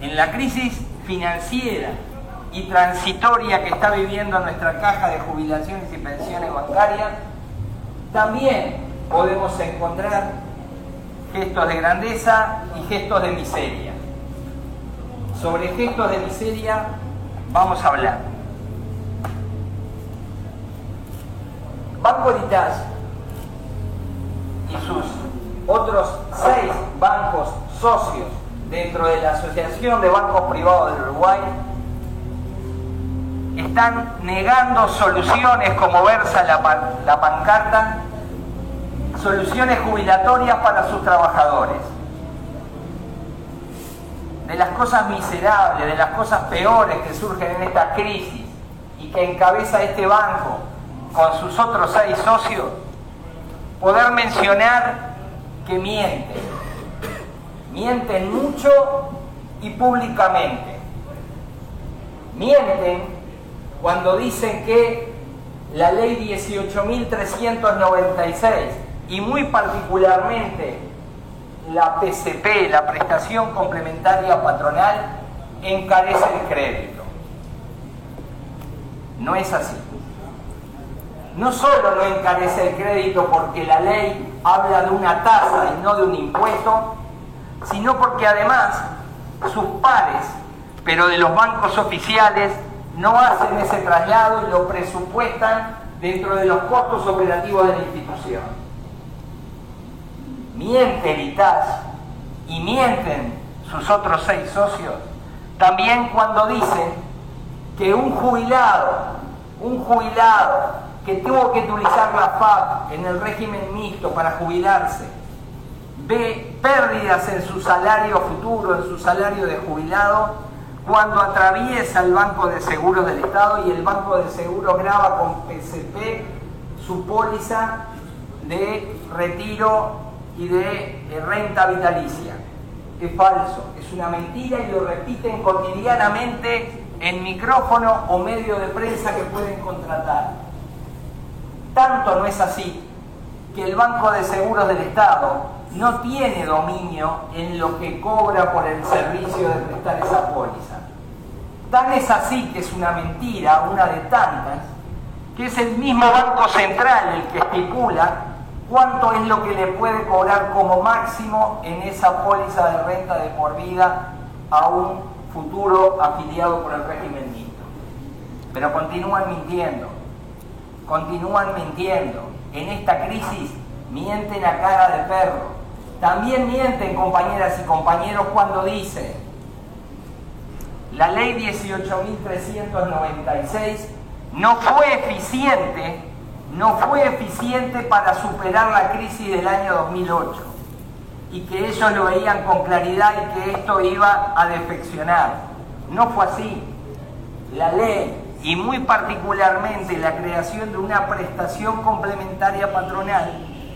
en la crisis financiera y transitoria que está viviendo nuestra caja de jubilaciones y pensiones bancarias, también podemos encontrar gestos de grandeza y gestos de miseria. Sobre gestos de miseria vamos a hablar. Banco Heritage y sus otros seis bancos socios dentro de la Asociación de Bancos Privados del Uruguay están negando soluciones como versa la, pancarta, soluciones jubilatorias para sus trabajadores. De las cosas miserables, de las cosas peores que surgen en esta crisis y que encabeza este banco con sus otros seis socios, poder mencionar que mienten. Mienten mucho y públicamente. Mienten cuando dicen que la ley 18.396 y muy particularmente la PCP, la prestación complementaria patronal, encarece el crédito. No es así. No solo no encarece el crédito porque la ley habla de una tasa y no de un impuesto, sino porque además sus pares, pero de los bancos oficiales, no hacen ese traslado y lo presupuestan dentro de los costos operativos de la institución. Miente Litas y mienten sus otros seis socios también cuando dicen que un jubilado, un jubilado que tuvo que utilizar la FAP en el régimen mixto para jubilarse, ve pérdidas en su salario futuro, en su salario de jubilado, cuando atraviesa el Banco de Seguros del Estado y el Banco de Seguros graba con PCP su póliza de retiro y de eh, renta vitalicia. Es falso, es una mentira y lo repiten cotidianamente en micrófono o medio de prensa que pueden contratar. Tanto no es así que el Banco de Seguros del Estado no tiene dominio en lo que cobra por el servicio de prestar esa póliza. Tan es así que es una mentira, una de tantas, que es el mismo Banco Central el que estipula cuánto es lo que le puede cobrar como máximo en esa póliza de renta de por vida a un futuro afiliado por el régimen mixto. Pero continúan mintiendo, continúan mintiendo. En esta crisis mienten a cara de perro también mienten compañeras y compañeros cuando dicen, la ley 18.396 no fue eficiente, no fue eficiente para superar la crisis del año 2008 y que ellos lo veían con claridad y que esto iba a defeccionar. No fue así. La ley y muy particularmente la creación de una prestación complementaria patronal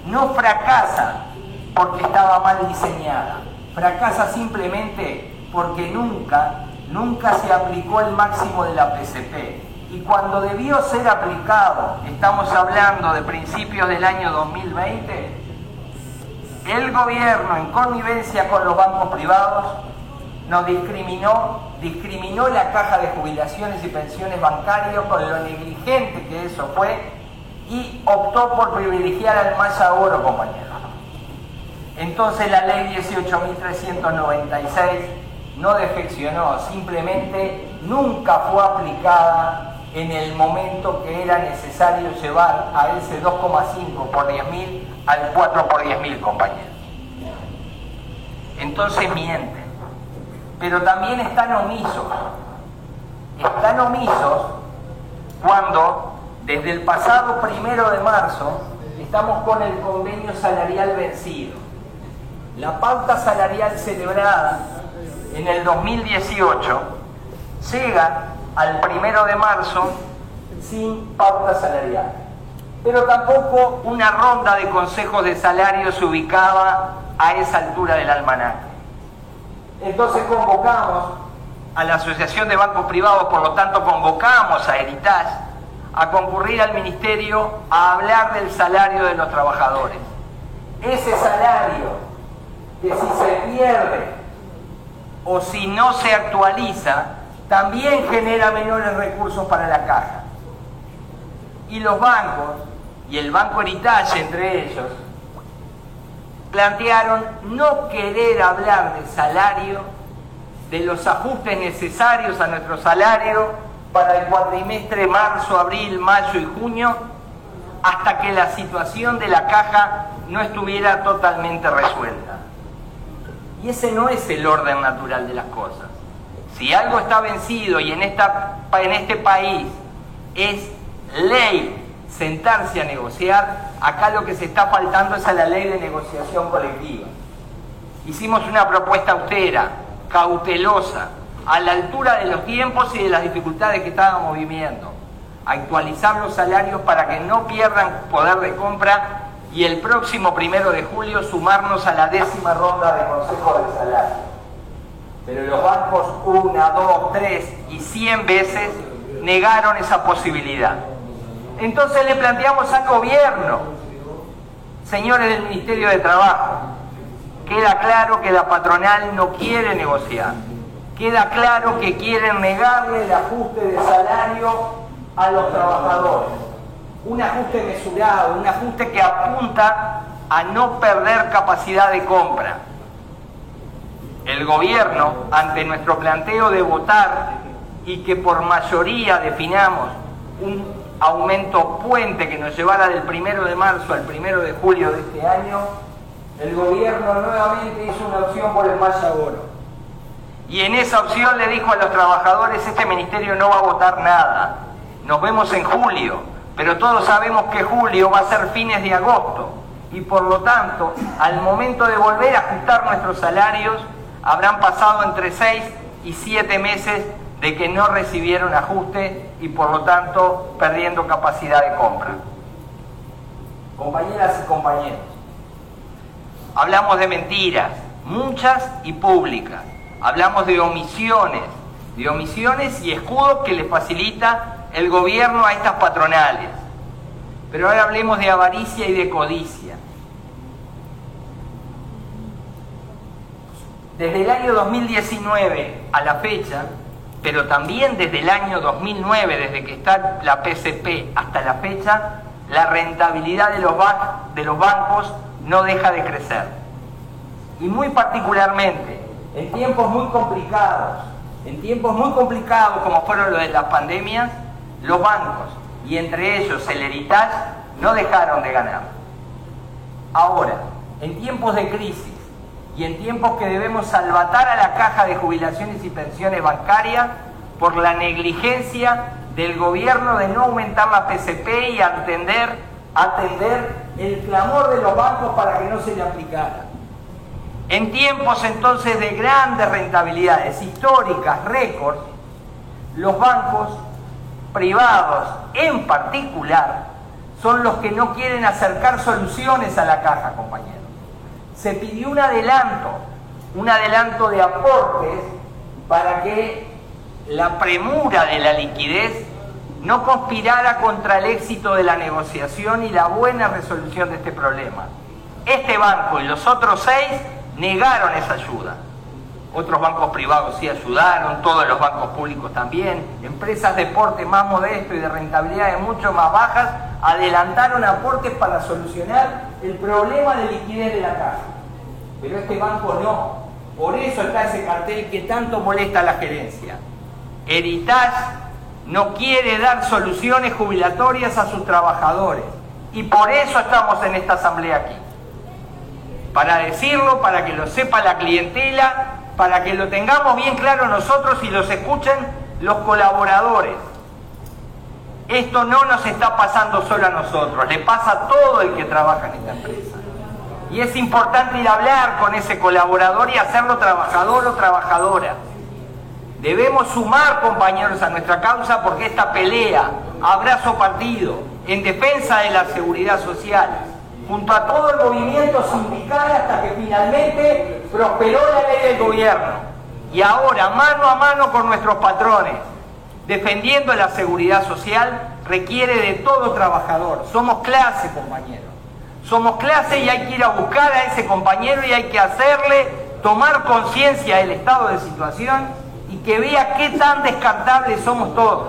no fracasa porque estaba mal diseñada. Fracasa simplemente porque nunca, nunca se aplicó el máximo de la PCP. Y cuando debió ser aplicado, estamos hablando de principios del año 2020, el gobierno, en connivencia con los bancos privados, nos discriminó, discriminó la caja de jubilaciones y pensiones bancarias con lo negligente que eso fue y optó por privilegiar al más oro, compañeros. Entonces la ley 18.396 no defeccionó, simplemente nunca fue aplicada en el momento que era necesario llevar a ese 2,5 por 10.000 al 4 por 10.000, compañeros. Entonces mienten, pero también están omisos. Están omisos cuando desde el pasado primero de marzo estamos con el convenio salarial vencido la pauta salarial celebrada en el 2018 llega al primero de marzo sin pauta salarial. Pero tampoco una ronda de consejos de salario se ubicaba a esa altura del almanaque. Entonces convocamos a la Asociación de Bancos Privados, por lo tanto convocamos a Heritage a concurrir al Ministerio a hablar del salario de los trabajadores. Ese salario que si se pierde o si no se actualiza, también genera menores recursos para la caja. Y los bancos, y el Banco Heritage entre ellos, plantearon no querer hablar de salario, de los ajustes necesarios a nuestro salario para el cuatrimestre marzo, abril, mayo y junio, hasta que la situación de la caja no estuviera totalmente resuelta. Y ese no es el orden natural de las cosas. Si algo está vencido y en, esta, en este país es ley sentarse a negociar, acá lo que se está faltando es a la ley de negociación colectiva. Hicimos una propuesta austera, cautelosa, a la altura de los tiempos y de las dificultades que estábamos viviendo. Actualizar los salarios para que no pierdan poder de compra y el próximo primero de julio sumarnos a la décima ronda de Consejo de Salario. Pero los bancos una, dos, tres y cien veces negaron esa posibilidad. Entonces le planteamos al gobierno, señores del Ministerio de Trabajo, queda claro que la patronal no quiere negociar, queda claro que quieren negarle el ajuste de salario a los trabajadores, un ajuste mesurado, un ajuste que apunta a no perder capacidad de compra. El gobierno, ante nuestro planteo de votar y que por mayoría definamos un aumento puente que nos llevara del primero de marzo al primero de julio de este año, el gobierno nuevamente hizo una opción por el más oro. Y en esa opción le dijo a los trabajadores, este ministerio no va a votar nada, nos vemos en julio, pero todos sabemos que julio va a ser fines de agosto y por lo tanto, al momento de volver a ajustar nuestros salarios, habrán pasado entre seis y siete meses de que no recibieron ajuste y por lo tanto perdiendo capacidad de compra. Compañeras y compañeros, hablamos de mentiras, muchas y públicas. Hablamos de omisiones, de omisiones y escudos que le facilita el gobierno a estas patronales. Pero ahora hablemos de avaricia y de codicia. Desde el año 2019 a la fecha, pero también desde el año 2009, desde que está la PCP hasta la fecha, la rentabilidad de los, de los bancos no deja de crecer. Y muy particularmente, en tiempos muy complicados, en tiempos muy complicados como fueron los de las pandemias, los bancos, y entre ellos el Heritage, no dejaron de ganar. Ahora, en tiempos de crisis, y en tiempos que debemos salvatar a la caja de jubilaciones y pensiones bancarias por la negligencia del gobierno de no aumentar la PCP y atender, atender el clamor de los bancos para que no se le aplicara. En tiempos entonces de grandes rentabilidades históricas, récords, los bancos privados en particular son los que no quieren acercar soluciones a la caja, compañeros se pidió un adelanto, un adelanto de aportes para que la premura de la liquidez no conspirara contra el éxito de la negociación y la buena resolución de este problema. Este banco y los otros seis negaron esa ayuda. Otros bancos privados sí ayudaron, todos los bancos públicos también. Empresas de porte más modesto y de rentabilidades mucho más bajas adelantaron aportes para solucionar el problema de liquidez de la caja. Pero este banco no. Por eso está ese cartel que tanto molesta a la gerencia. Heritage no quiere dar soluciones jubilatorias a sus trabajadores. Y por eso estamos en esta asamblea aquí. Para decirlo, para que lo sepa la clientela, para que lo tengamos bien claro nosotros y los escuchen los colaboradores. Esto no nos está pasando solo a nosotros, le pasa a todo el que trabaja en esta empresa. Y es importante ir a hablar con ese colaborador y hacerlo trabajador o trabajadora. Debemos sumar compañeros a nuestra causa porque esta pelea, abrazo partido, en defensa de la seguridad social, junto a todo el movimiento sindical hasta que finalmente prosperó la ley del gobierno. Y ahora, mano a mano con nuestros patrones, defendiendo la seguridad social, requiere de todo trabajador. Somos clase, compañeros. Somos clase y hay que ir a buscar a ese compañero y hay que hacerle tomar conciencia del estado de situación y que vea qué tan descartables somos todos.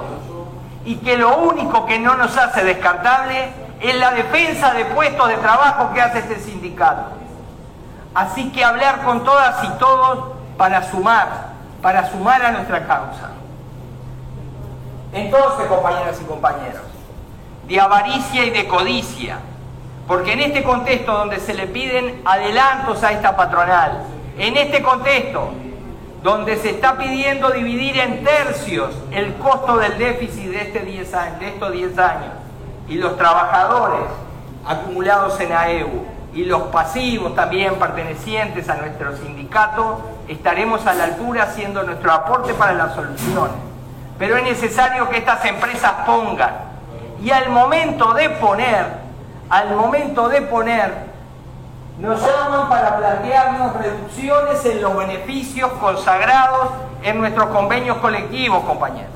Y que lo único que no nos hace descartable es la defensa de puestos de trabajo que hace este sindicato. Así que hablar con todas y todos para sumar, para sumar a nuestra causa. Entonces, compañeras y compañeros, de avaricia y de codicia, porque en este contexto donde se le piden adelantos a esta patronal, en este contexto donde se está pidiendo dividir en tercios el costo del déficit de, este 10 años, de estos 10 años, y los trabajadores acumulados en AEU y los pasivos también pertenecientes a nuestro sindicato, estaremos a la altura haciendo nuestro aporte para las soluciones. Pero es necesario que estas empresas pongan, y al momento de poner, al momento de poner, nos llaman para plantearnos reducciones en los beneficios consagrados en nuestros convenios colectivos, compañeros.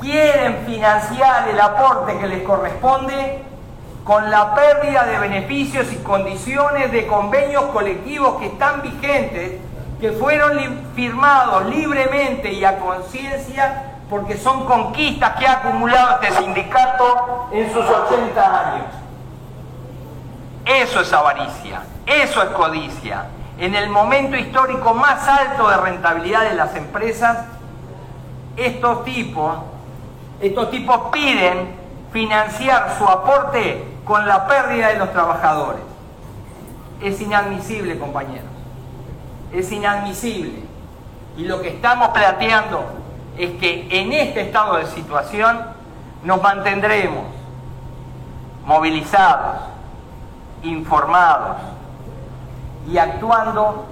Quieren financiar el aporte que les corresponde con la pérdida de beneficios y condiciones de convenios colectivos que están vigentes, que fueron firmados libremente y a conciencia porque son conquistas que ha acumulado este sindicato en sus 80 años. Eso es avaricia, eso es codicia. En el momento histórico más alto de rentabilidad de las empresas, estos tipos, estos tipos piden financiar su aporte con la pérdida de los trabajadores. Es inadmisible, compañeros. Es inadmisible. Y lo que estamos planteando es que en este estado de situación nos mantendremos movilizados, informados y actuando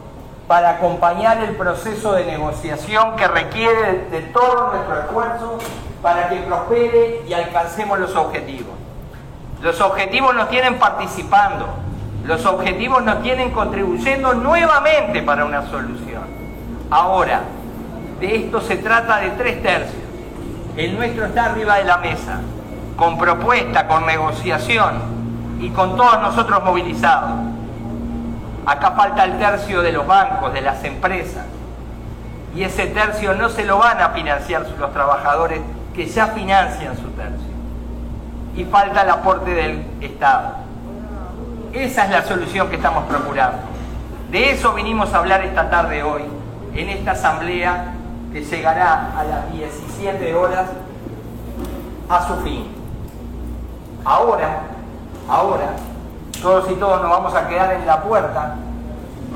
para acompañar el proceso de negociación que requiere de todo nuestro esfuerzo para que prospere y alcancemos los objetivos. Los objetivos nos tienen participando, los objetivos nos tienen contribuyendo nuevamente para una solución. Ahora, de esto se trata de tres tercios. El nuestro está arriba de la mesa, con propuesta, con negociación, y con todos nosotros movilizados. Acá falta el tercio de los bancos, de las empresas. Y ese tercio no se lo van a financiar los trabajadores que ya financian su tercio. Y falta el aporte del Estado. Esa es la solución que estamos procurando. De eso vinimos a hablar esta tarde hoy, en esta asamblea que llegará a las 17 horas a su fin. Ahora Ahora, todos y todos nos vamos a quedar en la puerta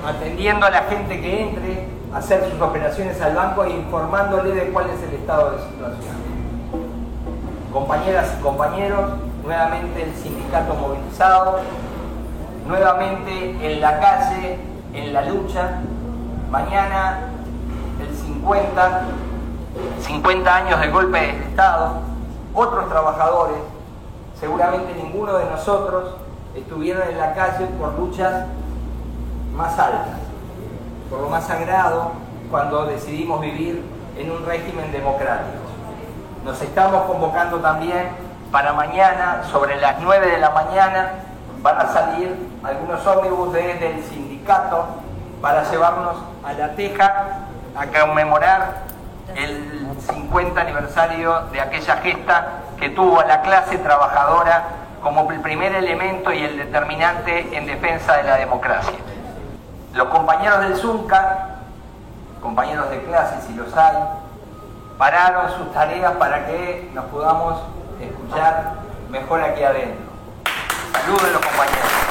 atendiendo a la gente que entre a hacer sus operaciones al banco e informándole de cuál es el estado de situación. Compañeras y compañeros, nuevamente el sindicato movilizado, nuevamente en la calle, en la lucha. Mañana el 50, 50 años del golpe de Estado, otros trabajadores seguramente ninguno de nosotros estuvieron en la calle por luchas más altas, por lo más sagrado cuando decidimos vivir en un régimen democrático. Nos estamos convocando también para mañana, sobre las 9 de la mañana, van a salir algunos ómnibus desde el sindicato para llevarnos a La Teja a conmemorar el 50 aniversario de aquella gesta que tuvo a la clase trabajadora como el primer elemento y el determinante en defensa de la democracia. Los compañeros del ZUNCA, compañeros de clase si los hay, pararon sus tareas para que nos podamos escuchar mejor aquí adentro. Saludos los compañeros.